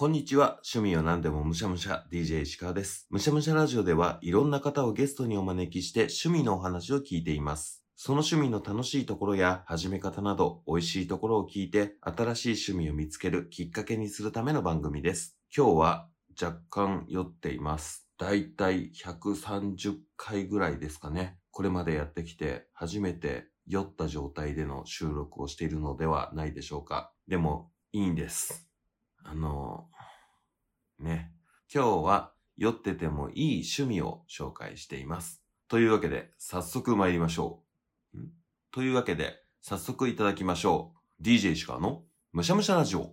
こんにちは。趣味は何でもむしゃむしゃ DJ 石川です。むしゃむしゃラジオではいろんな方をゲストにお招きして趣味のお話を聞いています。その趣味の楽しいところや始め方など美味しいところを聞いて新しい趣味を見つけるきっかけにするための番組です。今日は若干酔っています。だいたい130回ぐらいですかね。これまでやってきて初めて酔った状態での収録をしているのではないでしょうか。でもいいんです。あの、ね。今日は酔っててもいい趣味を紹介しています。というわけで、早速参りましょう。というわけで、早速いただきましょう。DJ 石川のむしゃむしゃラジオ。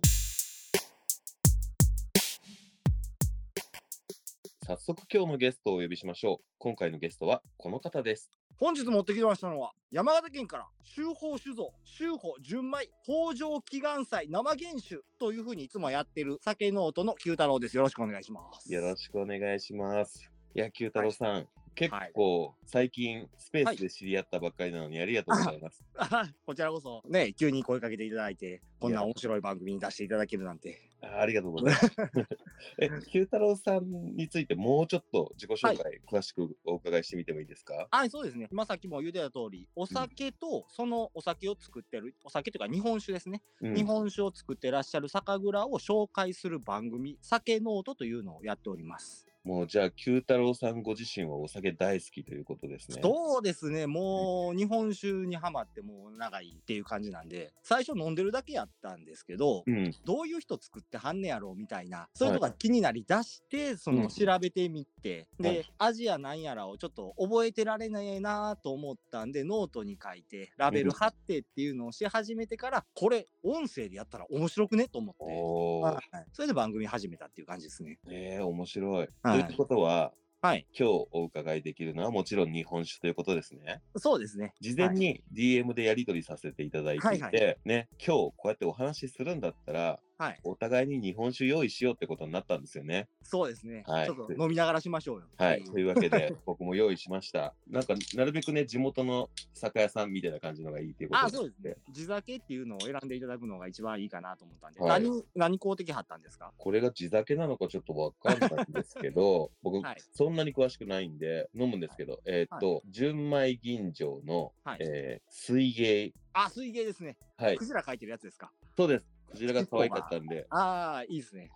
早速今日のゲストをお呼びしましょう。今回のゲストはこの方です。本日持ってきましたのは山形県から秋宝酒造秋宝純米北条祈願祭生原酒というふうにいつもやってる酒ノートの九太郎ですよろしくお願いしますよろしくお願いします。いや、九太郎さん、結構最近スペースで知り合ったばっかりなのにありがとうございます。あこちらこそ。ね急に声かけていただいてこんな面白い番組に出していただけるなんて。あありがとうございます。え、九太郎さんについてもうちょっと自己紹介、詳しくお伺いしてみてもいいですか？はいそうですね。今さっきも言ってた通りお酒とそのお酒を作ってるお酒というか日本酒ですね、うん。日本酒を作ってらっしゃる酒蔵を紹介する番組酒ノートというのをやっておりますもうじゃあ、九太郎さんご自身はお酒大好きということですね。そうですね、もう日本酒にはまってもう長いっていう感じなんで、最初飲んでるだけやったんですけど、うん。どういう人作ってはんねやろうみたいな、そういうのが気になりだして、その調べてみて、はいで、アジアなんやらをちょっと覚えてられないなと思ったんで、ノートに書いて、ラベル貼ってっていうのをし始めてから、これ、音声でやったら面白くねと思って、はいそれで番組始めたっていう感じですね。えー、面白い。はいということは、はい、今日お伺いできるのはもちろん日本酒ということですね。そうですね。事前に DM でやり取りさせていただいていて、はいはいね、今日こうやってお話しするんだったら、はい、お互いに日本酒用意しようってことになったんですよね。そうですね。はいちょっと飲みながらしましょうよ。はい。というわけで、僕も用意しました。なんか、なるべくね、地元の酒屋さんみたいな感じのがいいっていうことあ、そうですね。地酒っていうのを選んでいただくのが一番いいかなと思ったんで、はい何、何公的貼ったんですか？これが地酒なのかちょっとわかんないんですけど、僕、はいそんなに詳しくないんで、飲むんですけど、えーっと、純米吟醸の、はいえー水芸。あ、水芸ですね。はいク。ジラ書いてるやつですか？そうです。こちらが可愛かったんで。ああ、いいですね。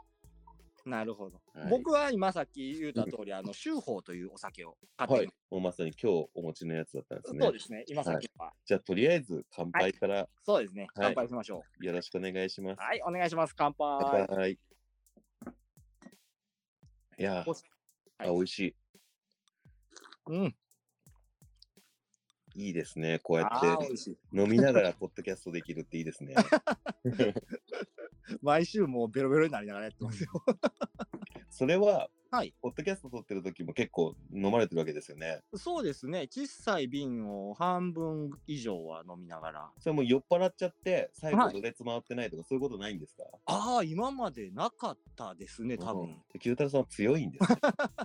なるほど。はい僕は今さっき言った通り、あの、秋宝というお酒を買ってはい。もうまさに今日お持ちのやつだったんですね。そうですね。今さっきは。じゃあ、とりあえず乾杯からそうですね。はい乾杯しましょよろしくお願いします。う。はい、お願いします。乾杯。乾杯。いやー、おあ、美味しい。うん。いいですね。こうやって。飲みながらポッドキャストできるっていいですね。毎週もうベロベロになりながらやってますよ。それは、はい。ポッドキャスト撮ってる時も結構飲まれてるわけですよね。そうですね。小さい瓶を半分以上は飲みながら。それもう酔っ払っちゃって、最後はいろれつ回ってないとか、そういうことないんですか？ああ、今までなかったですね、多分。うん九太郎さんは強いんですよ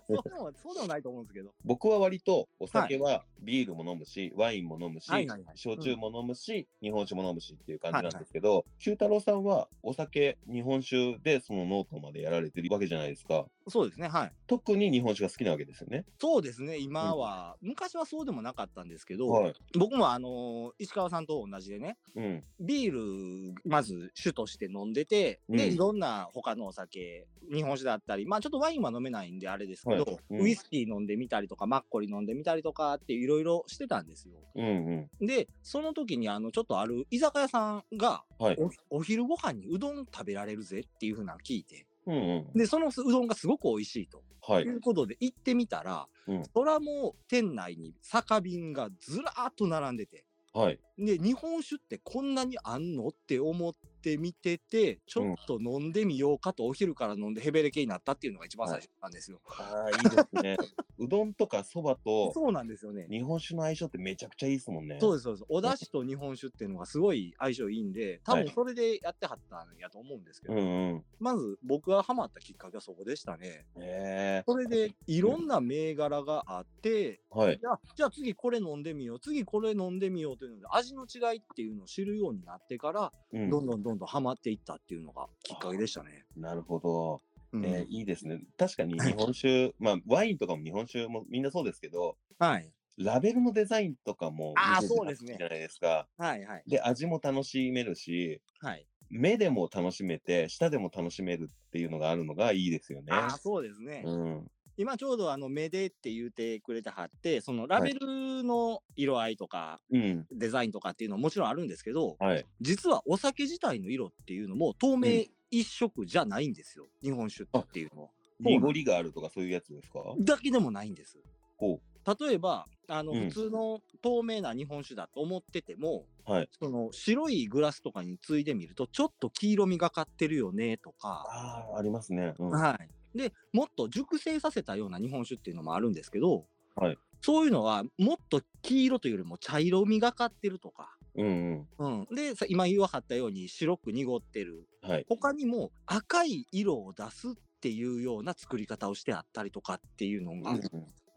そうでも、そうでもないと思うんですけど。僕は割とお酒はビールも飲むし、ワインも飲むし、はいはいはい焼酎も飲むし、日本酒も飲むしっていう感じなんですけど、九太郎さんはお酒、日本酒でそのノートまでやられてるわけじゃないですか。そうですね、はい。特に日本酒が好きなわけですよね。そうですね、今は、昔はそうでもなかったんですけど、はい。僕もあのー石川さんと同じでね、うん。ビール、まず主として飲んでて、で、うんいろんな他のお酒、日本酒だったり、まあちょっとワインは飲めないんであれですけど、はいうんウイスキー飲んでみたりとか、マッコリ飲んでみたりとかっていろいろしてたんですよ。うんうん。で、その時にあの、ちょっとある居酒屋さんが、はい。おお昼ご飯にうどん食べられるぜっていうふうなのを聞いて、うんうん。で、そのうどんがすごく美味しいと。はいとい。うことで行ってみたら、うんそらもう店内に酒瓶がずらーっと並んでて、はい。で、日本酒ってこんなにあんの？って思って見てて、ちょっと飲んでみようかとお昼から飲んでヘベレケになったっていうのが一番最初なんですよ。ああ、いいですね。うどんとかそばとそうなんですよね。日本酒の相性ってめちゃくちゃいいですもんね。でそうです、そうです。お出汁と日本酒っていうのがすごい相性いいんで、多はい分それでやってはったんやと思うんですけど、うんうん。まず僕がハマったきっかけはそこでしたね。へえそれでいろんな銘柄があって、はい。じゃあ、じゃあ次これ飲んでみよう、次これ飲んでみようというので、味の違いっていうのを知るようになってから、うんどんどんどんどんどんハマっていったっていうのがきっかけでしたね。なるほど。うんえーいいですね。確かに日本酒、まあ、ワインとかも日本酒もみんなそうですけど、はい。ラベルのデザインとかもあそうですねじゃないですか。はいはい。で、味も楽しめるし、はい。目でも楽しめて、舌でも楽しめるっていうのがあるのがいいですよね。ああ、そうですね。うん。今ちょうどあの目でって言ってくれてはって、そのラベルの色合いとかうん。デザインとかっていうのももちろんあるんですけど、はい。実はお酒自体の色っていうのも透明一色じゃないんですよ。日本酒っていうのは。濁りがあるとかそういうやつですか？だけでもないんです。ほ例えば、あの、うん普通の透明な日本酒だと思ってても、う。はい。その白いグラスとかについでみると、ちょっと黄色みがかってるよねとか、ああ、ありますね。うん。はい。で、もっと熟成させたような日本酒っていうのもあるんですけど、はい。そういうのはもっと黄色というよりも茶色みがかってるとか、うんうん。うん、でさ今言わはったように白く濁ってる。はい。他にも赤い色を出すっていうような作り方をしてあったりとかっていうのが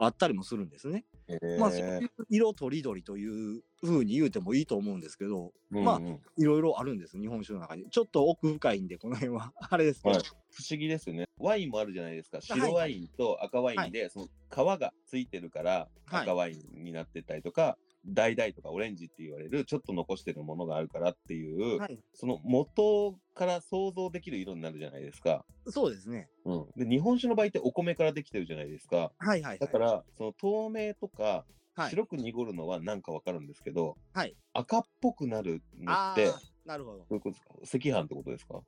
あったりもするんですね。まあそういう色とりどりという風に言うてもいいと思うんですけどまあうん。うんいろいろあるんです日本酒の中に。ちょっと奥深いんでこの辺は。あれですけど、はい。不思議ですよね。ワインもあるじゃないですか。白ワインと赤ワインで、その皮がついてるからはい。赤ワインになってたりとか、橙とかオレンジって言われるちょっと残してるものがあるからっていう、はい、その元から想像できる色になるじゃないですか。そうですね。うん、で日本酒の場合ってお米からできてるじゃないですか。はいはい、はい、だから、その透明とかはい、白く濁るのはなんかわかるんですけど、はい。赤っぽくなるのあって、ーなるほど。どういうことですか？赤飯ってことですか？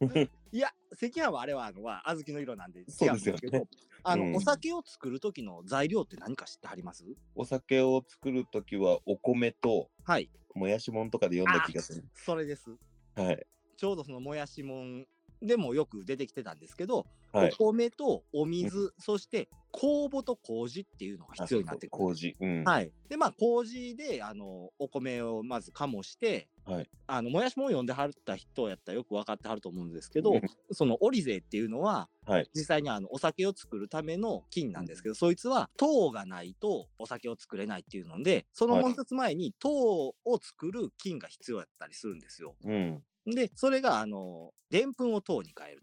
いや赤飯はあれはあのは小豆の色なんで違そううんですよねあの、うん。お酒を作る時の材料って何か知ってはります？お酒を作るときはお米とはい。もやしもんとかで読んだ気がする。それです。はい。ちょうどそのもやしもんでもよく出てきてたんですけど、はい。お米とお水、そして酵母と麹っていうのが必要になってくる。麹。うん。はい。で、まあ、麹で、あの、お米をまず醸して、はいあの、もやしもん読んではった人やったらよく分かってはると思うんですけど、うんそのオリゼっていうのは、はい実際にあの、お酒を作るための菌なんですけど、そいつは糖がないとお酒を作れないっていうので、そのもう一つ前に糖を作る菌が必要やったりするんですよ。うん。で、それが、あの、でんぷんを糖に変える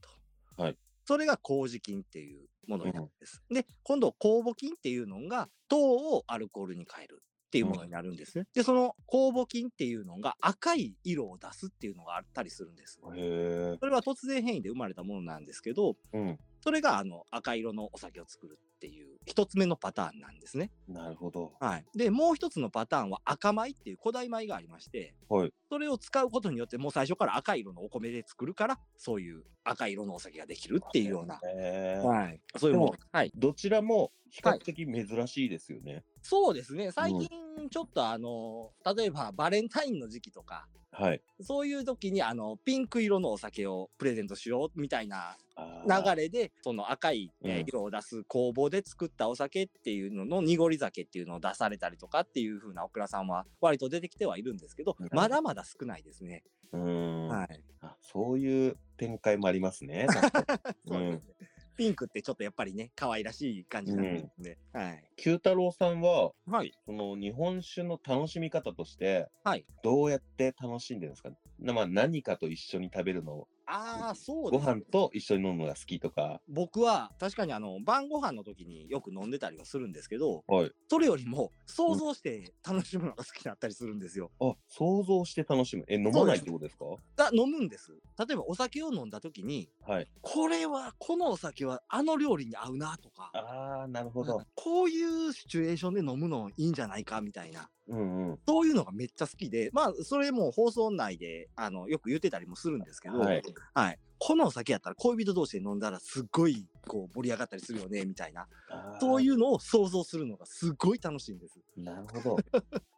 と。はい。それが麹菌っていうものになるんです。で、今度、酵母菌っていうのが、糖をアルコールに変えるっていうものになるんですね。で、その酵母菌っていうのが赤い色を出すっていうのがあったりするんです。へえ。それは突然変異で生まれたものなんですけど、うん。それがあの赤色のお酒を作るっていう一つ目のパターンなんですね。なるほど。はい。で、もう一つのパターンは赤米っていう古代米がありまして、はい。それを使うことによってもう最初から赤色のお米で作るからそういう赤色のお酒ができるっていうような。はい、そういうもはい、どちらも比較的珍しいですよね。そうですね最近ちょっとあの例えばバレンタインの時期とかはい。そういう時にあのピンク色のお酒をプレゼントしようみたいなあー流れでその赤い、えーうん色を出す工房で作ったお酒っていうのの濁り酒っていうのを出されたりとかっていう風なオクラさんは割と出てきてはいるんですけどまだまだ少ないですね。うーん、はいあ。そういう展開もありますね。そうですね。ピンクってちょっとやっぱりね、可愛らしい感じなんですね。はい。九太郎さんは、はい。その日本酒の楽しみ方として、はい。どうやって楽しんでるんですか？なまあ、何かと一緒に食べるの、ああ、そうごですね飯と一緒に飲むのが好きとか。僕は確かにあの晩ご飯の時によく飲んでたりはするんですけど、はい。それよりも想像して楽しむのが好きだったりするんですよ。あ、想像して楽しむ。え、飲まないってことですか？あ飲むんです。例えばお酒を飲んだ時に、はい。これは、このお酒はあの料理に合うなとか、ああ、なるほど。こういうシチュエーションで飲むのいいんじゃないかみたいな。うんうん。そういうのがめっちゃ好きで、まあ、それも放送内で、あの、よく言ってたりもするんですけど、はい。はい。このお酒やったら恋人同士で飲んだらすっごいこう盛り上がったりするよね、みたいな。そうう。いうのを想像するのがすごい楽しいんです。なるほど。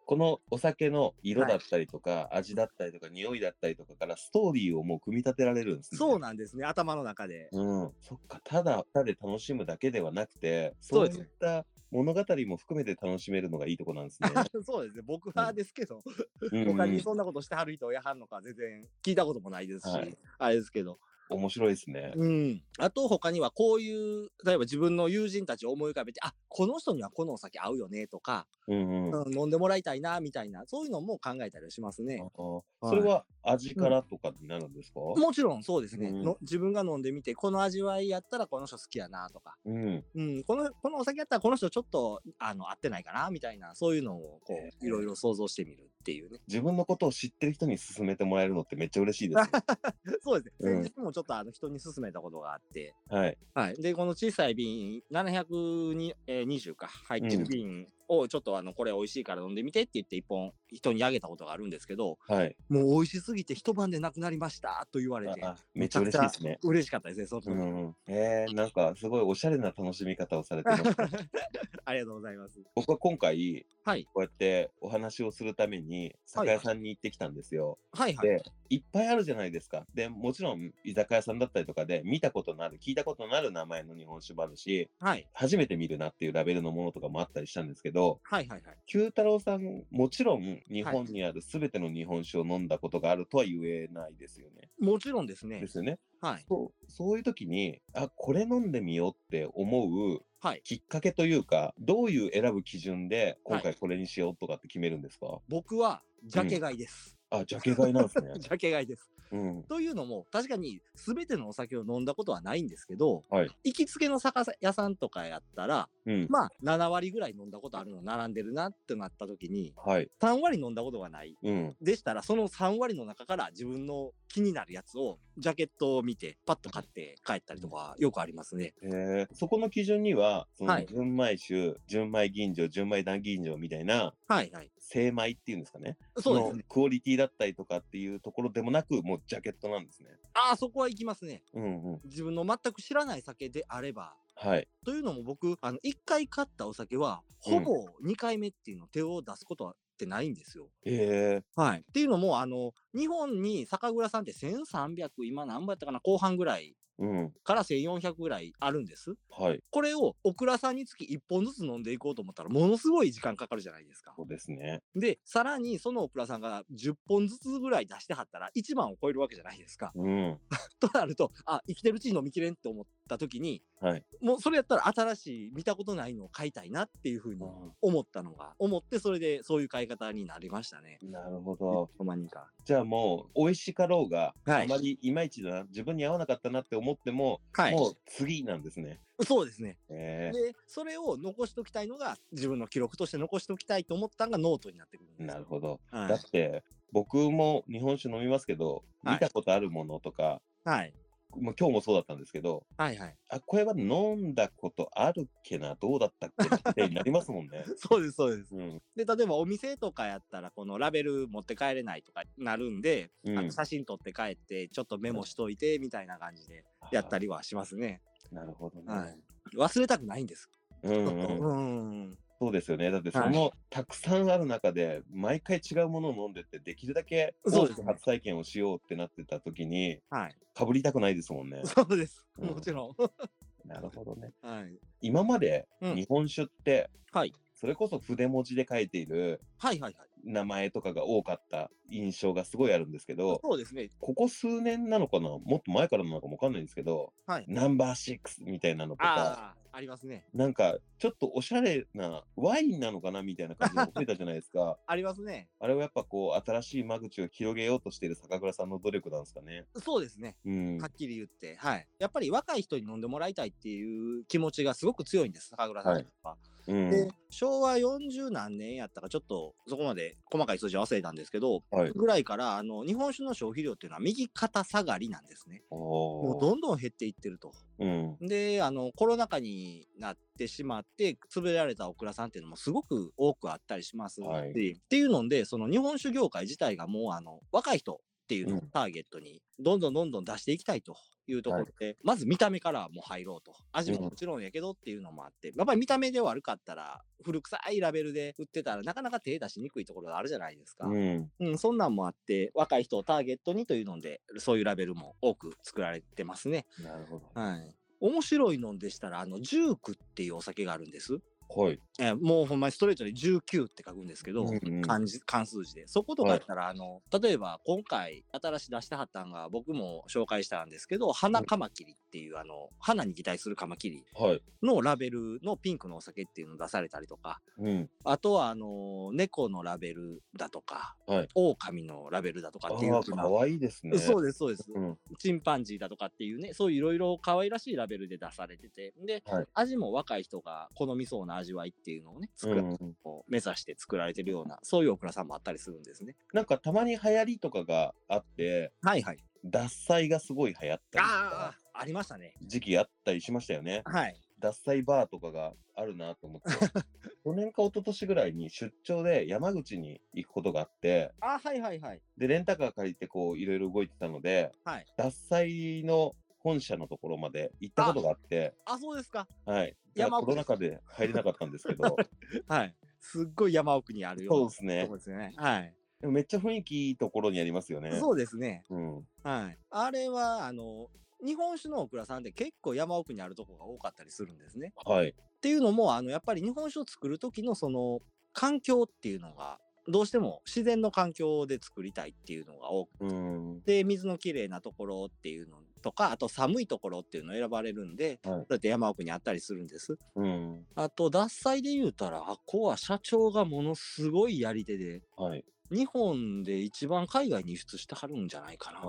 このお酒の色だったりとか、味だったりとか、匂いだったりとかからストーリーをもう組み立てられるんですね。そうなんですね、頭の中で。うん。そっか、ただ、ただで楽しむだけではなくて、そうういった物語も含めて楽しめるのがいいとこなんですね。そうですね、僕はですけど、うん他にそんなことしてはる人やはんのか全然聞いたこともないですし、はいあれですけど。面白いですね。うん。あと他にはこういう、例えば自分の友人たちを思い浮かべて、あ、この人にはこのお酒合うよねとか、うんうん。飲んでもらいたいな、みたいな、そういうのも考えたりしますね。ーそれは味からとかになるんですか、もちろんそうですね、うんの自分が飲んでみて、この味わいやったらこの人好きやなとか、うん。うん、このこのお酒やったらこの人ちょっとあの合ってないかなみたいな、そういうのをこういろいろ想像してみるっていうね。自分のことを知ってる人に勧めてもらえるのってめっちゃ嬉しいですね。そうですね。うん先日もちょっとあの人に勧めたことがあって、はい。はい。で、この小さい瓶、720か、入ってる瓶をちょっとあの、これ美味しいから飲んでみてって言って一本人にあげたことがあるんですけど、はい。もう美味しすぎて一晩でなくなりましたと言われて、あめっちゃ嬉しいですね。嬉しかったですね、その時、うん。えー、なんかすごいおしゃれな楽しみ方をされてます。ありがとうございます。僕は今回、はい。こうやってお話をするために酒屋さんに行ってきたんですよ。はいはい。で、いっぱいあるじゃないですか。で、もちろん居酒屋さんだったりとかで見たことのある、聞いたことのある名前の日本酒もあるし、はい。初めて見るなっていうラベルのものとかもあったりしたんですけど、はいはいはい。九太郎さん、もちろん日本にあるすべての日本酒を飲んだことがあるとは言えないですよね。もちろんですねで。すよね。はい。そうそういう時に、あ、これ飲んでみようって思うはい。きっかけというか、どういう選ぶ基準で今回これにしようとかって決めるんですか、僕は、ジャケ買いです。あ、ジャケ買いなんですね。ジャケ買いです。うん。というのも、確かに全てのお酒を飲んだことはないんですけど、はい。行きつけの酒屋さんとかやったら、うん。まあ、7割ぐらい飲んだことあるの並んでるなってなった時に、はい。3割飲んだことがない。うん。でしたら、その3割の中から自分の気になるやつを、ジャケットを見て、パッと買って帰ったりとか、よくありますね。えー、そこの基準には、そのはい純米酒、純米吟醸、純米断吟醸みたいなはいはい。精米っていうんですかね。そうですね。のクオリティだったりとかっていうところでもなく、もうジャケットなんですね。ああ、そこは行きますね。うんうん。自分の全く知らない酒であれば、はい。というのも僕、あの、1回買ったお酒は、ほぼ2回目っていうの手を出すことはってないんですよ。えはい。っていうのも、あの、日本に酒蔵さんって1300、今何倍やったかな、後半ぐらいー、うん。から1400ぐらいあるんです。はい。これをオクラさんにつき1本ずつ飲んでいこうと思ったら、ものすごい時間かかるじゃないですか。そうですね。で、さらにそのオクラさんが10本ずつぐらい出してはったら、1万を超えるわけじゃないですか。うん。となると、あ、生きてるうちに飲みきれんって思った時に、はい。もうそれやったら新しい見たことないのを買いたいなっていうふうに思ったのが、思ってそれでそういう買い方になりましたね。なるほど。ほんまにか。じゃあもう、美味しかろうが、はいあまりいまいちだな、自分に合わなかったなって思っても、はい。もう次なんですね。そうですね。えで、それを残しときたいのが、自分の記録として残しときたいと思ったのがノートになってくるんです。なるほど。はいだって、僕も日本酒飲みますけど、はい見たことあるものとか、はい。もう今日もそうだったんですけど、はいはい。あ、これは飲んだことあるっけな、どうだったっけなってになりますもんね。そうです、そうです。うん。で、例えばお店とかやったら、このラベル持って帰れないとかなるんで、うんあの写真撮って帰って、ちょっとメモしといて、みたいな感じでやったりはしますね。なるほどね。はい。忘れたくないんです。うんうん。うん。そうですよね。だってそはいの、たくさんある中で、毎回違うものを飲んでって、できるだけ多そうですねく初体験をしようってなってた時に、はい。かぶりたくないですもんね。そうです。うんもちろん。なるほどね。はい。今までうん日本酒って、はい。それこそ筆文字で書いているはいはいはい。名前とかが多かった印象がすごいあるんですけど、そうですね。ここ数年なのかなもっと前からなのかもわかんないんですけど、はい。ナンバーシックスみたいなのとか、ありますね。なんかちょっとおしゃれなワインなのかなみたいな感じが増えたじゃないですか。ありますね。あれはやっぱこう、新しい間口を広げようとしている酒蔵さんの努力なんですかね。そうですね。うん。はっきり言って。はい。やっぱり若い人に飲んでもらいたいっていう気持ちがすごく強いんです、酒蔵さんとか。うん。で、昭和40何年やったか、ちょっとそこまで細かい数字は忘れたんですけど、はい。ぐらいから、あの、日本酒の消費量っていうのは右肩下がりなんですね。もうどんどん減っていってると。うん。で、あの、コロナ禍になってしまって、潰れられたオクラさんっていうのもすごく多くあったりしますし、はいっていうので、その日本酒業界自体がもう、あの、若い人っていうのをうんターゲットに、どんどんどんどん出していきたいというところで、まず見た目からもう入ろうと。味ももちろんやけどっていうのもあって、やっぱり見た目で悪かったら、古臭いラベルで売ってたらなかなか手出しにくいところがあるじゃないですか。うん。うん、そんなんもあって、若い人をターゲットにというので、そういうラベルも多く作られてますね。なるほど。はい。面白いのでしたら、あの、ジュークっていうお酒があるんです。はい。えーもうほんまにストレートで19って書くんですけど、うんうん漢字関数字でそことかやったら、あの例えば今回新しい出してはったんが僕も紹介したんですけど花カマキリっていうあの花に擬態するカマキリはい。のラベルのピンクのお酒っていうのを出されたりとかうん。あとはあの猫のラベルだとか、はい狼のラベルだとかあっていうあ、かわいいですね。そうですそうです、うん。チンパンジーだとかっていうねそういういろいろ可愛らしいラベルで出されててで、はい味も若い人が好みそうな味わいっていうのをね作ら、うん、を目指して作られてるようなそういうオクラさんもあったりするんですね。なんかたまに流行りとかがあって、はいはい。獺祭がすごい流行ったりとあかあ、ありましたね。時期あったりしましたよね。はい。獺祭バーとかがあるなと思って、去年か一昨年ぐらいに出張で山口に行くことがあって、あはいはいはい。で、レンタカー借りてこういろいろ動いてたので、はい。獺祭の本社のところまで行ったことがあって、あ、そうですか。はい。山奥コロナ禍で入れなかったんですけど、はい。すっごい山奥にあるようなそうですね。ですね。はい。でもめっちゃ雰囲気いいところにありますよね。そうですね。うん。はい。あれは、あの、日本酒のオクラさんって結構山奥にあるとこが多かったりするんですね。はい。っていうのも、あの、やっぱり日本酒を作る時のその環境っていうのが、どうしても自然の環境で作りたいっていうのが多くうん。で水のきれいなところっていうのとかあと寒いところっていうのを選ばれるんで、はい。だって山奥にあったりするんです。うん。あと獺祭で言うたらあこは社長がものすごいやり手ではい。日本で一番海外に輸出してはるんじゃないかな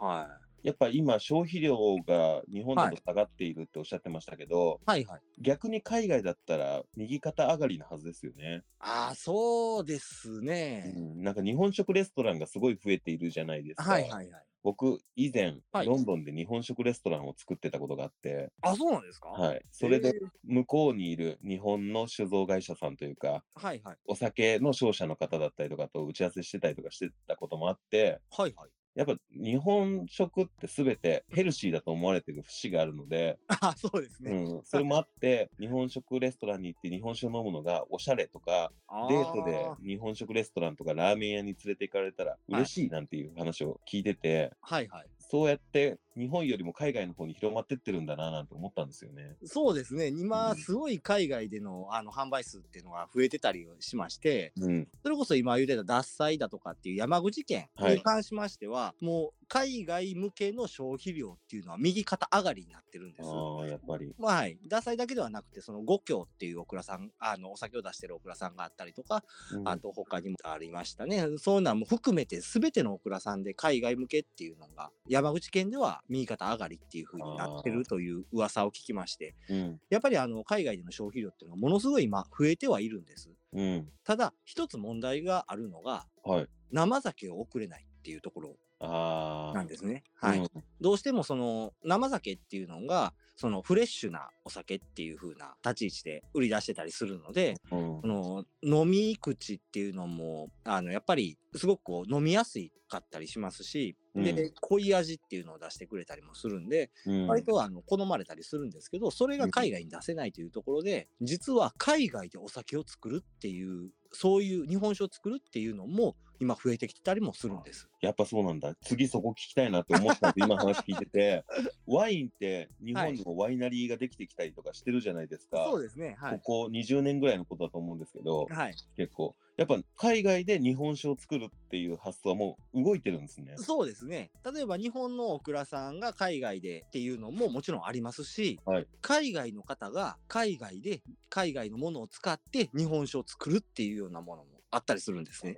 はい。やっぱ今消費量が日本だと下がっているっておっしゃってましたけど、はいはい。逆に海外だったら右肩上がりなはずですよね。ああそうですね、うん、なんか日本食レストランがすごい増えているじゃないですか。はいはいはい僕以前、はい。ロンドンで日本食レストランを作ってたことがあって、あそうなんですか？はい、それでえー向こうにいる日本の酒造会社さんというかはいはい。お酒の商社の方だったりとかと打ち合わせしてたりとかしてたこともあってはいはいやっぱ日本食って全てヘルシーだと思われてる節があるので、あそうですね、うん、それもあって日本食レストランに行って日本酒を飲むのがおしゃれとかあデートで日本食レストランとかラーメン屋に連れて行かれたら嬉しいなんていう話を聞いてて、はいはい。そうやって日本よりも海外の方に広まってってるんだななんて思ったんですよね。そうですね今うんすごい海外でのあの販売数っていうのが増えてたりしましてうん、それこそ今言ってた獺祭だとかっていう山口県はいに関しましては、もう海外向けの消費量っていうのは右肩上がりになってるんです。ああやっぱり。まあはい、獺祭だけではなくてその五郷っていうオクラさんあのお酒を出してるオクラさんがあったりとか、うんあと他にもありましたねそういうのはもう含めて全てのオクラさんで海外向けっていうのが山口県では右肩上がりっていう風になってるという噂を聞きましてうんやっぱりあの海外での消費量っていうのがものすごい今増えてはいるんです。うんただ一つ問題があるのがはい。生酒を送れないっていうところ。なんですね。はい。うんどうしてもその生酒っていうのがそのフレッシュなお酒っていう風な立ち位置で売り出してたりするので、うん。その飲み口っていうのもあのやっぱりすごくこう飲みやすかったりしますし、でう濃い味っていうのを出してくれたりもするんで、うん。割とあの好まれたりするんですけどそれが海外に出せないというところで、実は海外でお酒を作るっていうそういう日本酒を作るっていうのも今増えてきたりもするんです。やっぱそうなんだ。次そこ聞きたいなって思ったんで、今話聞いてて、ワインって日本にもワイナリーができてきたりとかしてるじゃないですか。そうですね。はい。ここ20年ぐらいのことだと思うんですけど、はい。結構。やっぱ海外で日本酒を作るっていう発想はもう動いてるんですね。そうですね。例えば日本のオクラさんが海外でっていうのももちろんありますし、はい海外の方が海外で海外のものを使って日本酒を作るっていうようなものもあったりするんですね。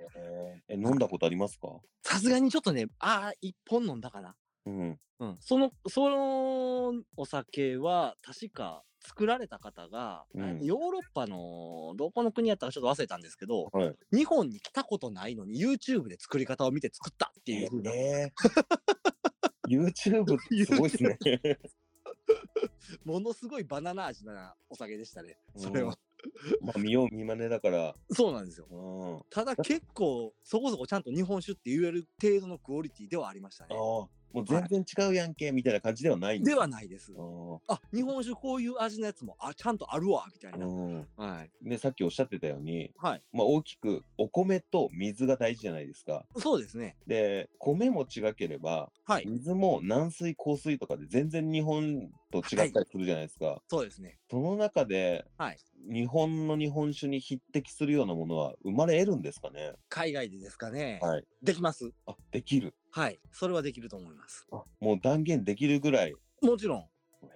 え飲んだことありますか？さすがにちょっとね、ああ、一本飲んだかな。うん。うん。その、そのお酒は確か作られた方が、うんヨーロッパのどこの国やったかちょっと忘れたんですけど、はい。日本に来たことないのに YouTube で作り方を見て作ったっていう風なえー YouTube ってすごいですね。ものすごいバナナ味なお酒でしたね。それは。まあ見よう見まねだから。そうなんですよ。うん。ただ結構そこそこちゃんと日本酒って言える程度のクオリティではありましたね。ああ、もう全然違うやんけみたいな感じではないんではないです。ああ、日本酒こういう味のやつもあちゃんとあるわみたいあ。な。うん。はい。で、さっきおっしゃってたように、はい。まあ大きくお米と水が大事じゃないですか。そうですね。で、米も違ければ、はい。水も軟水、硬水とかで全然日本と違ったりするじゃないですか。そうですね。その中で、はい日本の日本酒に匹敵するようなものは生まれ得るんですかね？海外でですかね。はい。できます。あ、できる。はい。それはできると思います。あ、もう断言できるぐらい。もちろん。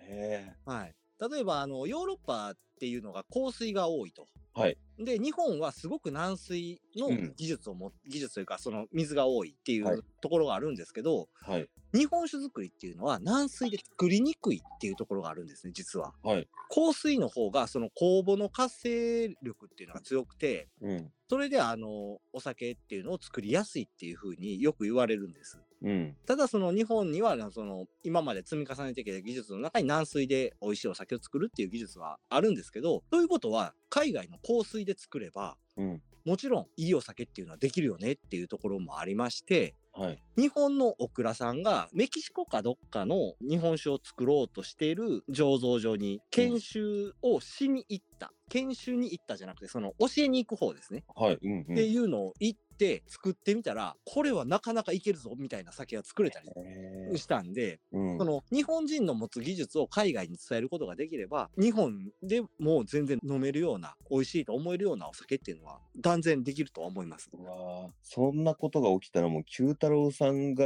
へはい。例えば、あの、ヨーロッパっていうのが香水が多いと。え。はい。で、日本はすごく軟水のうん技術をも、技術というか、その水が多いっていはいうところがあるんですけど、はい。日本酒作りっていうのは軟水で作りにくいっていうところがあるんですね、実は。はい。香水の方が、その酵母の活性力っていうのが強くて、うん。それであの、お酒っていうのを作りやすいっていうふうによく言われるんです。うん。ただその日本にはその今まで積み重ねてきた技術の中に軟水で美味しいお酒を作るっていう技術はあるんですけどということは海外の香水で作ればうん。もちろんいいお酒っていうのはできるよねっていうところもありましてはい。日本のオクラさんがメキシコかどっかの日本酒を作ろうとしている醸造所に研修をしに行った、研修に行ったじゃなくてその教えに行く方ですね、はい。うん。うん。っていうのを行って作ってみたらこれはなかなかいけるぞみたいな酒が作れたりしたんで、うんそ。の日本人の持つ技術を海外に伝えることができれば日本でもう全然飲めるような美味しいと思えるようなお酒っていうのは断然できるとは思います。そんなことが起きたらもう九太郎さんが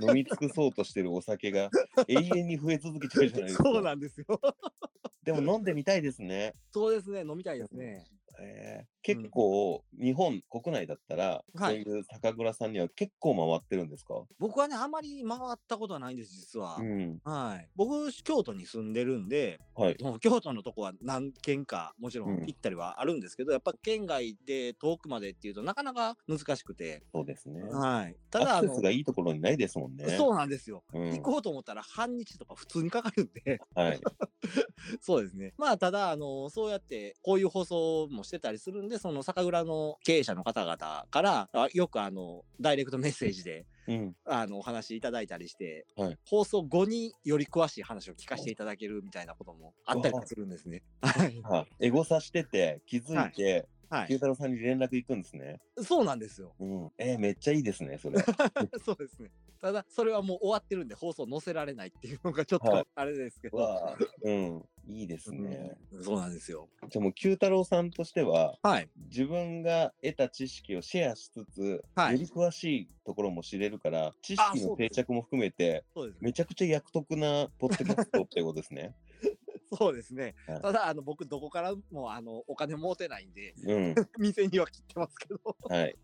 飲み尽くそうとしてるお酒が永遠に増え続けちゃうじゃないですか。そうなんですよ。でも飲んでみたいですね。そうですね飲みたいですね。えー結構、日本国内だったら、はいそういう酒蔵さんには結構回ってるんですか？僕はねあまり回ったことはないんです実は。うん。はい、僕京都に住んでるんではい。もう京都のとこは何軒かもちろうんん行ったりはあるんですけど、やっぱ県外で遠くまでっていうとなかなか難しくて、そうですね。はい、ただアクセスがいいところにないですもんね。そうなんですよ、うん行こうと思ったら半日とか普通にかかるんではい。そうですね。まあ、ただ、あの、そうやって、こういう放送もしてたりするんで、その酒蔵の経営者の方々から、あよくあの、ダイレクトメッセージで、うん。あの、お話いただいたりして、はい放送後により詳しい話を聞かせていただけるみたいなこともあったりするんですね。はい。はエゴサしてて、気づいて、はい。九太郎さんに連絡行くんですね。そうなんですよ。うん。えーめっちゃいいですね、それ。そうですね。ただ、それはもう終わってるんで、放送載せられないっていうのがちょっはいと、あれですけど。うん。いいですね。うんそうなんですよ。じゃあもう九太郎さんとしては、はい。自分が得た知識をシェアしつつ、はいより詳しいところも知れるから、知識の定着も含めて、そうですね。めちゃくちゃ役得なポッドキャストってことですね。そうですね。はいただ、あの、僕、どこからも、あの、お金持てないんで、うん。店には切ってますけど、はい。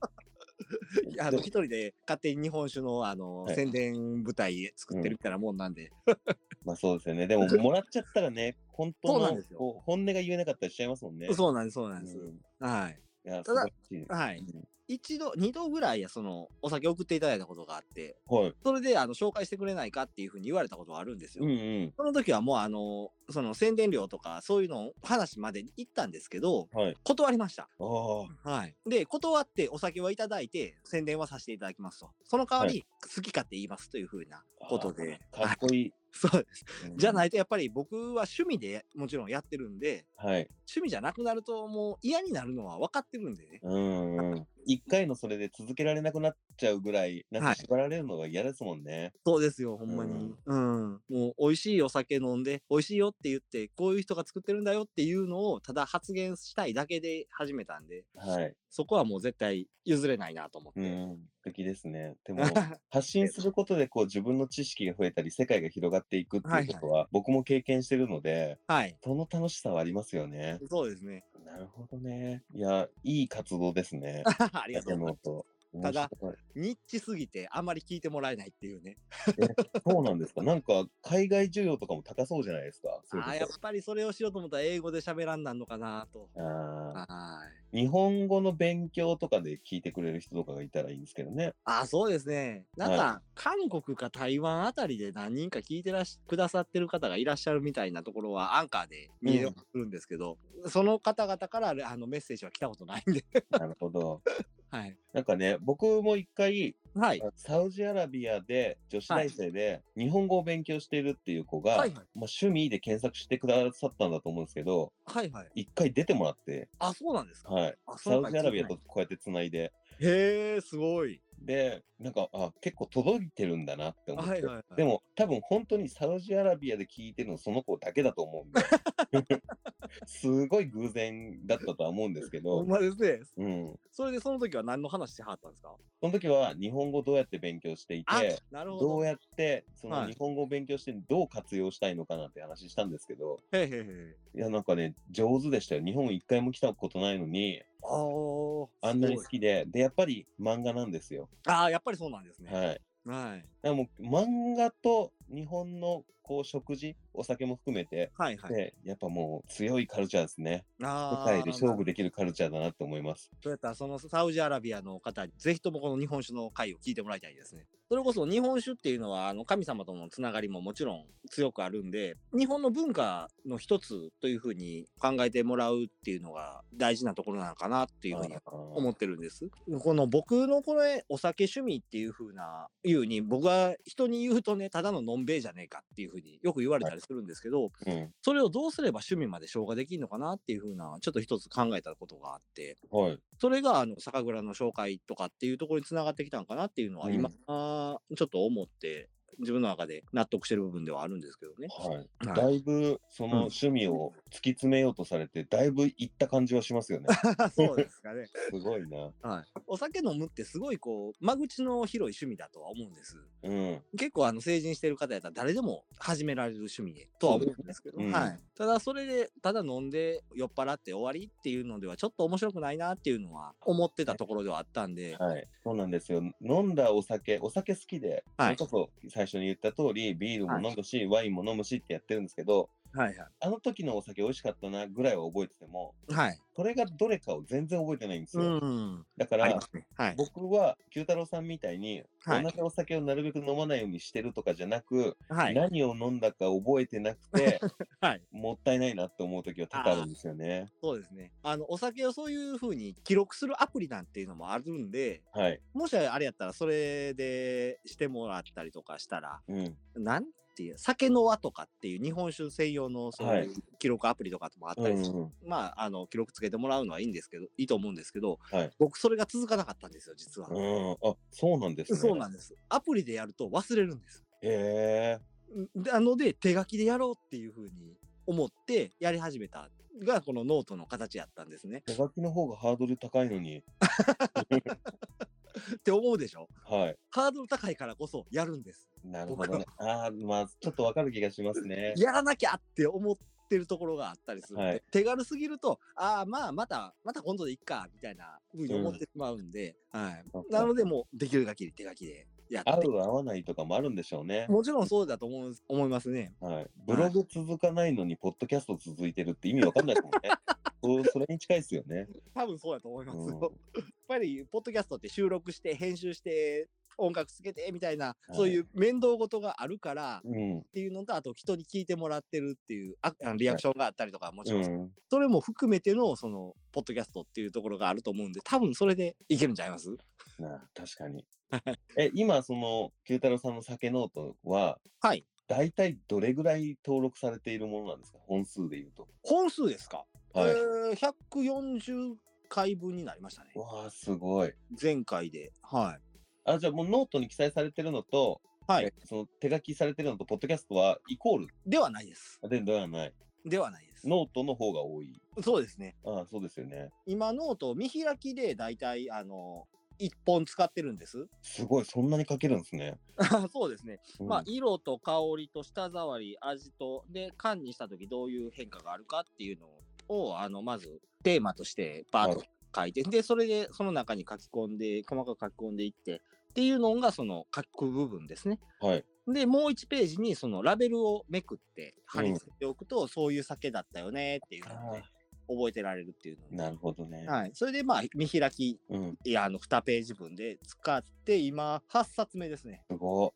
あの、一人で勝手に日本酒の、あの、はい宣伝舞台作ってるみたいなもんなんで、まあそうですよね。でも、もらっちゃったらね、本当のそうなんですよこう本音が言えなかったりしちゃいますもんね。そうなんです、そうなんです。うんはい。いや、ただはい。一度、二度ぐらい、その、お酒送っていただいたことがあって、うんはい。それで、あの、紹介してくれないかっていうふうに言われたことがあるんですよ。うんうん。その時はもう、あの、その宣伝料とか、そういうの話まで行ったんですけど、はい。断りました。はい。で、断ってお酒はいただいて、宣伝はさせていただきますと。その代わり、好き勝手言いますというふうなことで。かっこいい。そうです。うんじゃないと、やっぱり僕は趣味でもちろんやってるんで、はい。趣味じゃなくなるともう嫌になるのは分かってるんでね。うんうん。一回のそれで続けられなくなっちゃうぐらい、なんかはい縛られるのが嫌ですもんね。そうですよ、ほんまに。うん。もう、美味しいお酒飲んで、美味しいよって言って、こういう人が作ってるんだよっていうのを、ただ発言したいだけで始めたんで、はい。そこはもう絶対譲れないなと思って。うん。素敵ですね。でも、発信することでこう自分の知識が増えたり世界が広がっていくっていうことは僕も経験してるので、はい。その楽しさはありますよね。そうですね。なるほどね。いや、いい活動ですね。ありがとうございます。と。ただニッチすぎて、あんまり聞いてもらえないっていうね。そうなんですか？なんか海外需要とかも高そうじゃないですか？ああ、やっぱりそれをしようと思ったら英語で喋らんなんのかなと。日本語の勉強とかで聞いてくれる人とかがいたらいいんですけどね。ああ、そうですね。なんか、は韓国か台湾あたりで何人か聞いてらしくださってる方がいらっしゃるみたいなところはアンカーで見えるするんですけど、その方々からあのメッセージは来たことないんで。なるほど。はい。なんかね、僕も一回、はい。サウジアラビアで女子大生で日本語を勉強しているっていう子が、はいはいまあ、趣味で検索してくださったんだと思うんですけど、はいはい。一回出てもらって、あ、そうなんですか。はい。あサウジアラビアとこうやってつないで、へえ、すごい。で、なんか、あ、結構届いてるんだなって思って。はいはいはい。でも、多分本当にサウジアラビアで聞いてるのその子だけだと思うんで。すごい偶然だったとは思うんですけどほん、まですね。うん。それでその時は何の話してはったんですか？その時は日本語どうやって勉強していあて、ど。どうやってそはいの日本語を勉強してどう活用したいのかなって話したんですけど、へいへいへい。いや、なんかね、上手でしたよ。日本一回も来たことないのに、あーあんなに好きで、で、やっぱり漫画なんですよ。ああ、やっぱりそうなんですね。はい。はい。だからもう漫画と日本のこう食事、お酒も含めて、はいはい。で、やっぱもう強いカルチャーですね。あ世界で勝負で。できるカルチャーだなって思います。そうやったら、そのサウジアラビアの方に、ぜひともこの日本酒の回を聞いてもらいたいですね。それこそ日本酒っていうのは、あの、神様とのつながりももちろん強くあるんで、日本の文化の一つというふうに考えてもらうっていうのが大事なところなのかなっていうふうに思思ってるんです。この僕のこれお酒趣味っていう風ないうに僕は人に言うとねただののんべいじゃねえかっていう風によく言われたりするんですけど、うん。それをどうすれば趣味まで消化できるのかなっていう風なちょっと一つ考えたことがあってはい。それがあの酒蔵の紹介とかっていうところにつながってきたのかなっていうのはうん今、あーちょっと思って自分の中で納得してる部分ではあるんですけどね。はい。はいだいぶその趣味を突き詰めようとされて、だいぶいった感じはしますよね。そうですかね。すごいな。はい。お酒飲むってすごいこう間口の広い趣味だとは思うんです。うん。結構あの成人してる方やったら誰でも始められる趣味とは思うんですけど、そうですねうんはい、ただそれでただ飲んで酔っ払って終わりっていうのではちょっと面白くないなっていうのは思ってたところではあったんで、はい。そうなんですよ。飲んだお酒、お酒好きで、はいそれこそ最初に言った通り、ビールも飲むし、ワインも飲むしってやってるんですけど、はいはい。あの時のお酒美味しかったなぐらいは覚えてても、はい。それがどれかを全然覚えてないんですうよ。ん。だからはい。僕は九太郎さんみたいに、はい。同じお酒をなるべく飲まないようにしてるとかじゃなく、はい。何を飲んだか覚えてなくて、はい。もったいないなって思う時は多々あるんですよね。そうですね。あのお酒をそういう風に記録するアプリなんていうのもあるんではい。もしあれやったらそれでしてもらったりとかしたらうん。なんていう酒の輪とかっていう日本酒専用のそうはいいう記録アプリとかもあっうたりする、んうん。まああの記録つけてもらうのはいいんですけどいいと思うんですけど、はい僕それが続かなかったんですよ実は、うん。あ、そうなんですね。そうなんですアプリでやると忘れるんですへえ。なので手書きでやろうっていうふうに思ってやり始めたがこのノートの形やったんですね手書きの方がハードル高いのに。って思うでしょ？はい。ハードル高いからこそやるんですなるほどね。ああ、まあ、ちょっとわかる気がしますね。やらなきゃって思ってるところがあったりするんで、はい手軽すぎると、ああ、まあ、また、また今度でいっか、みたいなふうに思ってしまうんで、はい。そっかなので、もう、できる限り手書きでや。合う合わないとかもあるんでしょうね。もちろんそうだと思う思いますね。はい。ブログ続かないのに、ポッドキャスト続いてるって意味わかんないですもんね。そうそれに近いですよね。多分そうだと思いますうんよ。やっぱり、ポッドキャストって収録して、編集して、音楽つけてみたいな、はいそういう面倒事があるからうん。っていうのと、あと人に聞いてもらってるっていうあリアクションがあったりとか、もちろん、うん。それも含めての、その、ポッドキャストっていうところがあると思うんで、多分それでいけるんちゃいます？なあ確かに。え、今、その、九太郎さんの酒ノートは、はい。大体どれぐらい登録されているものなんですか？本数で言うと。本数ですか、はい。えー、140回分になりましたね。わあ、すごい。前回で。はい。あ、じゃあもうノートに記載されてるのと、はいえ。その手書きされてるのと、ポッドキャストはイコール？ではないです。でではない。ではないです。ノートの方が多い。そうですね。ああ、そうですよね。今ノート見開きでだいたいあの1本使ってるんです。すごい、そんなに書けるんですね。そうですね。うんまあ色と香りと舌触り味とで燗にした時どういう変化があるかっていうのをあのまずテーマとしてバーッと書いて、でそれでその中に書き込んで細かく書き込んでいってっていうのがその書く部分ですね。はい。でもう1ページにそのラベルをめくって貼り付けておくと、そういう酒だったよねっていうので覚えてられるっていうのでなるほどね。はい、それでまあ見開きうん。いやあの2ページ分で使って今8冊目ですね。すご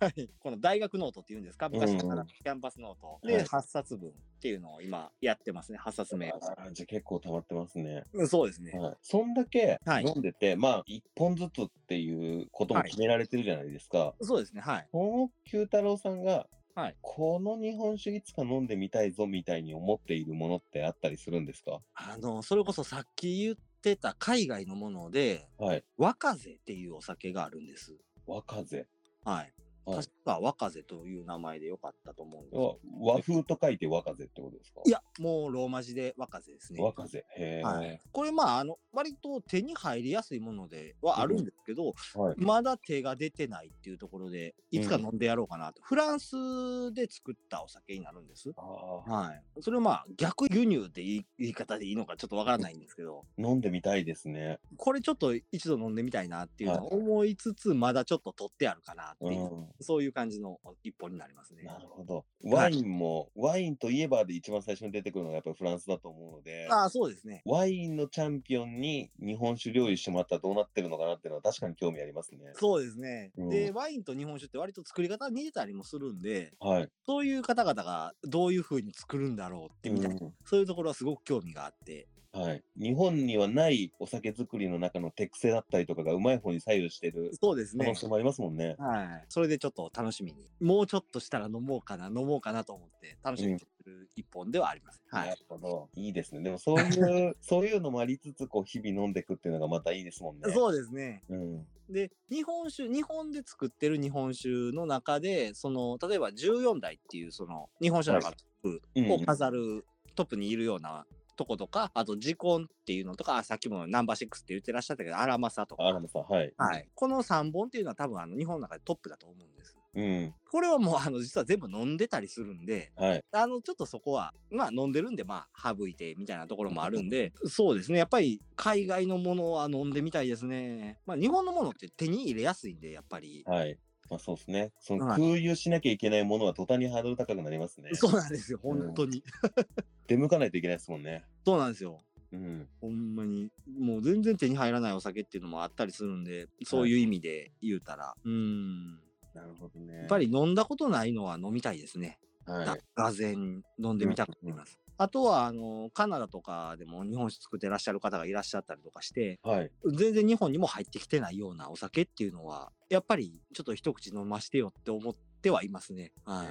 はいこの大学ノートっていうんですか？昔からキャンパスノートはでい8冊分っていうのを今やってますね8冊い。目。じゃあ結構溜まってますね。うんそうですね。はい。そんだけはい飲んでて、まあ、一本ずつっていうことも決められてるじゃないですか。そうですねはい。この九太郎さんが、はいこの日本酒いつか飲んでみたいぞみたいに思っているものってあったりするんですか？あのそれこそさっき言っってた海外のもので、はい。若瀬っていうお酒があるんです。若瀬。はい。はい確か若瀬という名前でよかったと思うんですわ和風と書いて若瀬ってことですか？いや、もうローマ字で若瀬ですね。若瀬。へえ。はい、これまああの割と手に入りやすいものではあるんですけど、はい。まだ手が出てないっていうところでいつか飲んでやろうかなと、フランスで作ったお酒になるんです。はい、それをまあ逆輸入って言い言い方でいいのかちょっとわからないんですけど飲んでみたいですね。これちょっと一度飲んでみたいなっていうのを思いつつまだちょっと取ってあるかなってういう、ん。そういう感じの一本になりますね。なるほど。ワインも、ワインといえばで一番最初に出てくるのがやっぱりフランスだと思うので、ああそうですね。ワインのチャンピオンに日本酒料理してもらったらどうなってるのかなっていうのは確かに興味ありますね。そうですね。うんで、ワインと日本酒って割と作り方似てたりもするんで、はい。そういう方々がどういう風に作るんだろうってみたいな、うんそういうところはすごく興味があって、はい。日本にはないお酒作りの中の手癖だったりとかがうまい方に左右してるそうですね可能。性もありますもんね。はい。それでちょっと楽しみに、もうちょっとしたら飲もうかな、飲もうかなと思って、楽しみにしてる一本ではあります。はないる。ほど。いいですね。でもそういう、そういうのもありつつ、こう、日々飲んでいくっていうのがまたいいですもんね。そうですね。うん。で、日本酒、日本で作ってる日本酒の中で、その、例えば14代っていう、その、日本酒の中のトッうんプを飾る、トップにいるようなとことか、あと、ジコンっていうのとか、あさっきもナンバーシックスって言ってらっしゃったけど、アラマサとか。アラムさん、はい。はい。この3本っていうのは多分、あの、日本の中でトップだと思うんです。うん。これはもう、あの、実は全部飲んでたりするんで、はい。あの、ちょっとそこは、まあ飲んでるんで、まあ省いてみたいなところもあるんで、そうですね。やっぱり海外のものは飲んでみたいですね。まあ日本のものって手に入れやすいんで、やっぱり。はい。まあそうですね。そのはい空輸しなきゃいけないものは途端にハードル高くなりますね。そうなんですよ、本当に。出向かないといけないですもんね。そうなんですよ。うん。ほんまに。もう全然手に入らないお酒っていうのもあったりするんで、そういう意味で言うたら。うん。なるほどね。やっぱり飲んだことないのは飲みたいですね。はい。がぜん飲んでみたくなります。あとは、あの、カナダとかでも日本酒作ってらっしゃる方がいらっしゃったりとかして、はい。全然日本にも入ってきてないようなお酒っていうのは、やっぱりちょっと一口飲ましてよって思ってはいますね。は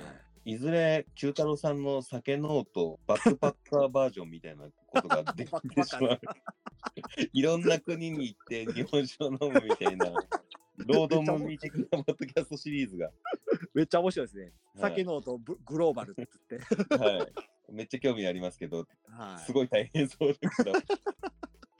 い。いずれ、九太郎さんの酒ノート、バックパッカーバージョンみたいなことができて しまう。いろんな国に行って日本酒を飲むみたいな、ロードムービー的なポッドキャストシリーズが。めっちゃ面白いですね。はい酒ノート of グローバルって言って。はい。めっちゃ興味ありますけど、はい。すごい大変そうだけど、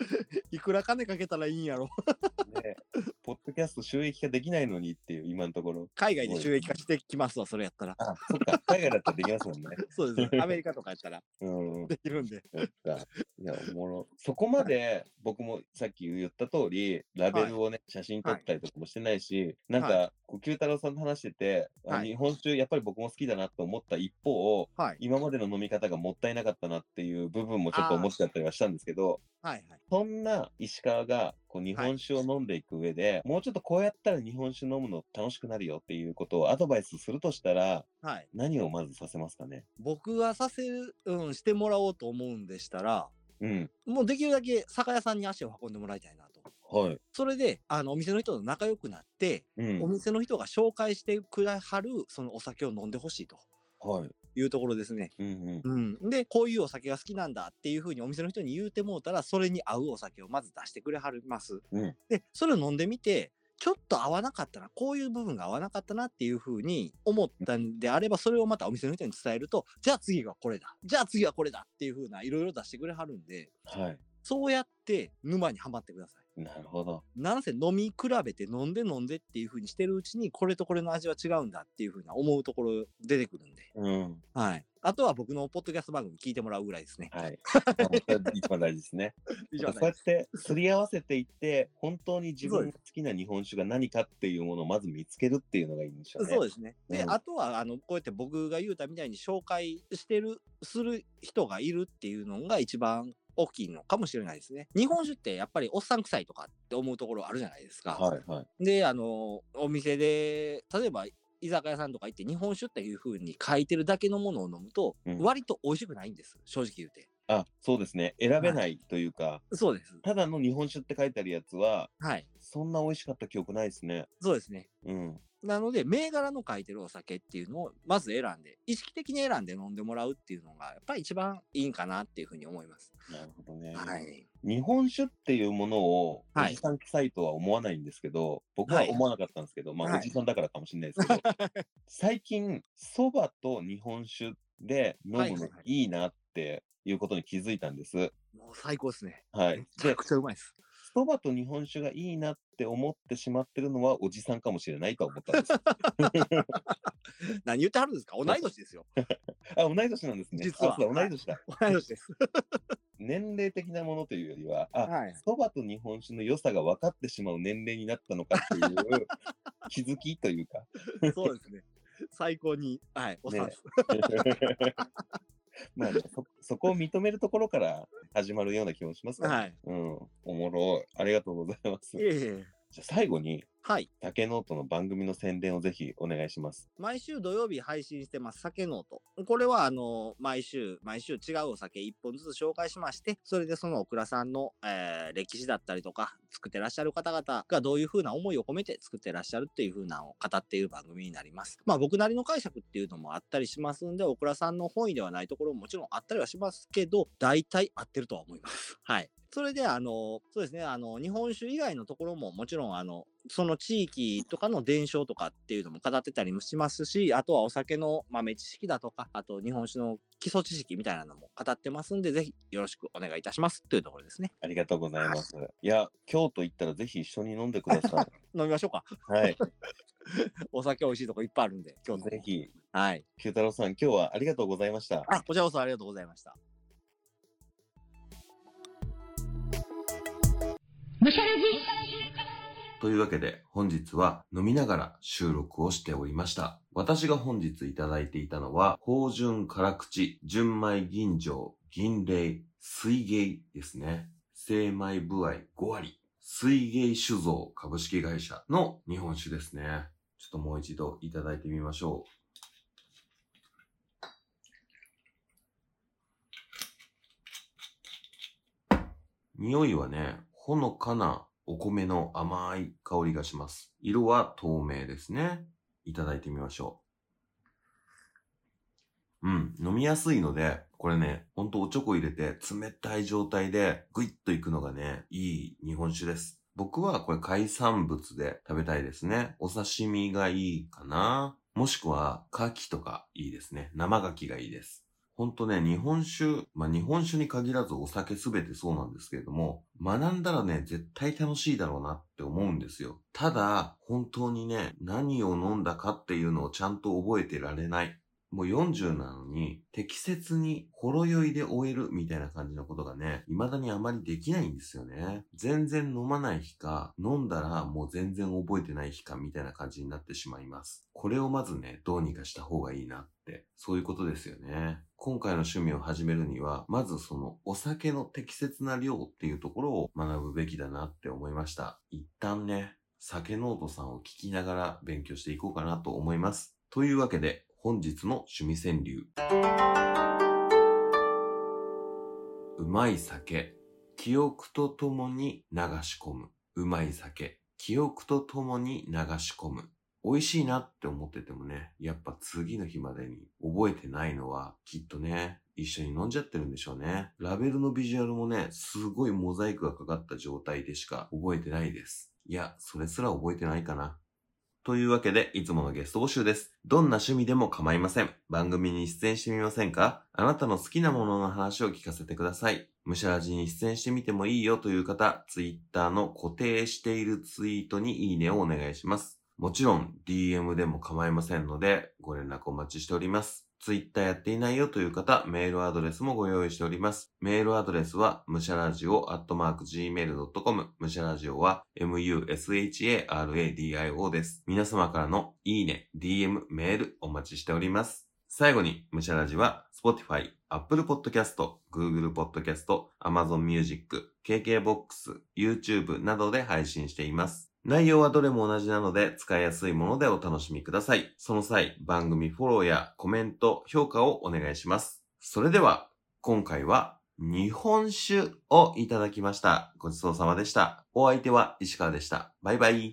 いくら金かけたらいいんやろ。ね、ポッドキャスト収益化できないのにっていう、今のところ。海外で収益化してきますわ、それやったら。あ、そっか、海外だったらできますもんね。そうです。アメリカとかやったらうん。できるんで。そっか。いや、おもろ。そこまで僕もさっき言った通り、ラベルをね、写真撮ったりとかもしてないし、なんはか、こう九太郎さんと話してて、あはい日本酒やっぱり僕も好きだなと思った一方、はい。今までの飲み方がもったいなかったなっていう部分もちょっと思っちゃったりはしたんですけど、はいはい。そんな石川がこう日本酒を飲んでいく上で、もうちょっとこうやったら日本酒飲むの楽しくなるよっていうことをアドバイスするとしたら、はい。何をまずさせますかね？僕がさせる、うん、してもらおうと思うんでしたら、うん。もうできるだけ酒屋さんに足を運んでもらいたいなと。はい。それで、あの、お店の人と仲良くなって、うんお。店の人が紹介してくれはる、そのお酒を飲んでほしいとはい。いうところですね。うんうん。うん。で、こういうお酒が好きなんだっていうふうにお店の人に言うてもうたら、それに合うお酒をまず出してくれはります。うんで、それを飲んでみて、ちょっと合わなかったな、こういう部分が合わなかったなっていうふうに思ったんであれば、それをまたお店の人に伝えると、じゃあ次はこれだ。じゃあ次はこれだっていうふうないろいろ出してくれはるんで、はい。そうやって沼にはまってください。なるほど。なんせ飲み比べて飲んで飲んでっていう風にしてるうちにこれとこれの味は違うんだっていう風な思うところ出てくるんで。うん。はい。あとは僕のポッドキャスト番組聞いてもらうぐらいですね。はい。一番大事ですね。以そうやってすり合わせていって、本当に自分の好きな日本酒が何かっていうものをまず見つけるっていうのがいいんでしょうね。そうですね。で、うんあとは、あの、こうやって僕が言うたみたいに紹介してる、する人がいるっていうのが一番大きいのかもしれないですね。日本酒ってやっぱりおっさん臭いとかって思うところあるじゃないですか。はいはい。で、あの、お店で、例えば、居酒屋さんとか行って日本酒っていう風に書いてるだけのものを飲むと、うん割と美味しくないんです。正直言うて。あ、そうですね。選べないというか、そうです。ただの日本酒って書いてあるやつは、はい。そんな美味しかった記憶ないですね。そうですね。うん。なので、銘柄の書いてるお酒っていうのをまず選んで、意識的に選んで飲んでもらうっていうのが、やっぱり一番いいんかなっていうふうに思います。なるほどね。はい。日本酒っていうものを、おはいじさん臭いとは思わないんですけど、僕は思わなかったんですけど、まあ、はいおじさんだからかもしれないですけど、最近、そばと日本酒で飲むのはいはいはいいいなっていうことに気づいたんです。もう最高ですね。はいめ。ちゃで、くちゃうまいです。そばと日本酒がいいなって思ってしまってるのはおじさんかもしれないとは思ったんです。何言ってはるんですか？同い年ですよ。あ、同い年なんですね。実は同い年だ。同い年です。年齢的なものというよりは、あ、はい。そばと日本酒の良さが分かってしまう年齢になったのかっていう気づきというか。そうですね。最高に、はい、おっさす。まあね、そ、そこを認めるところから始まるような気もしますから、はい。うん、おもろい。ありがとうございます。いえいえ。じゃあ最後に、はい。酒ノートの番組の宣伝をぜひお願いします。毎週土曜日配信してます、酒ノート。これは、あの、毎週、毎週違うお酒一本ずつ紹介しまして、それでそのお蔵さんの、えー歴史だったりとか、作ってらっしゃる方々がどういう風な思いを込めて作ってらっしゃるっていう風なのを語っている番組になります。まあ僕なりの解釈っていうのもあったりしますんで、お蔵さんの本意ではないところももちろんあったりはしますけど、大体合ってるとは思います。はい。それで、あの、そうですね、あの、日本酒以外のところももちろん、あの、その地域とかの伝承とかっていうのも語ってたりもしますし、あとはお酒の豆知識だとか、あと日本酒の基礎知識みたいなのも語ってますんで、ぜひよろしくお願いいたしますというところですね。ありがとうございます。いや、京都行ったらぜひ一緒に飲んでくださ 飲みましょうか。い。はい。お酒美味しいとこいっぱいあるんで、今日ぜひ、はい。九太郎さん、今日はありがとうございました。あ、こちらこそありがとうございました。というわけで本日は飲みながら収録をしておりました。私が本日いただいていたのは、芳醇辛口、純米吟醸、銀霊、水芸ですね。精米部合5割、水芸酒造株式会社の日本酒ですね。ちょっともう一度いただいてみましょう。匂いはね、ほのかなお米の甘い香りがします。色は透明ですね。いただいてみましょう。うん、飲みやすいので、これね、ほんとおちょこ入れて冷たい状態でグイッといくのがね、いい日本酒です。僕はこれ海産物で食べたいですね。お刺身がいいかな。もしくは、牡蠣とかいいですね。生牡蠣がいいです。本当ね、日本酒、まあ、日本酒に限らずお酒すべてそうなんですけれども、学んだらね、絶対楽しいだろうなって思うんですよ。ただ、本当にね、何を飲んだかっていうのをちゃんと覚えてられない。もう40なのに、適切にほろ酔いで終えるみたいな感じのことがね、未だにあまりできないんですよね。全然飲まない日か、飲んだらもう全然覚えてない日かみたいな感じになってしまいます。これをまずね、どうにかした方がいいなって、そういうことですよね。今回の趣味を始めるには、まずそのお酒の適切な量っていうところを学ぶべきだなって思いました。一旦ね、酒ノートさんを聞きながら勉強していこうかなと思います。というわけで、本日の趣味川柳。うまい酒、記憶とともに流し込む。うまい酒、記憶とともに流し込む。美味しいなって思っててもね、やっぱ次の日までに覚えてないのは、きっとね、一緒に飲んじゃってるんでしょうね。ラベルのビジュアルもね、すごいモザイクがかかった状態でしか覚えてないです。いや、それすら覚えてないかな。というわけで、いつものゲスト募集です。どんな趣味でも構いません。番組に出演してみませんか？あなたの好きなものの話を聞かせてください。むしゃらじに出演してみてもいいよという方、ツイッターの固定しているツイートにいいねをお願いします。もちろん DM でも構いませんので、ご連絡お待ちしております。ツイッターやっていないよという方、メールアドレスもご用意しております。メールアドレスは、むしゃらじお、アットマーク、gmail.com。むしゃらじおは、musharadio です。皆様からのいいね、DM、メールお待ちしております。最後に、むしゃらじは、Spotify、Apple Podcast、Google Podcast、Amazon Music、KKBOX、YouTube などで配信しています。内容はどれも同じなので使いやすいものでお楽しみください。その際、番組フォローやコメント、評価をお願いします。それでは、今回は日本酒をいただきました。ごちそうさまでした。お相手は石川でした。バイバイ。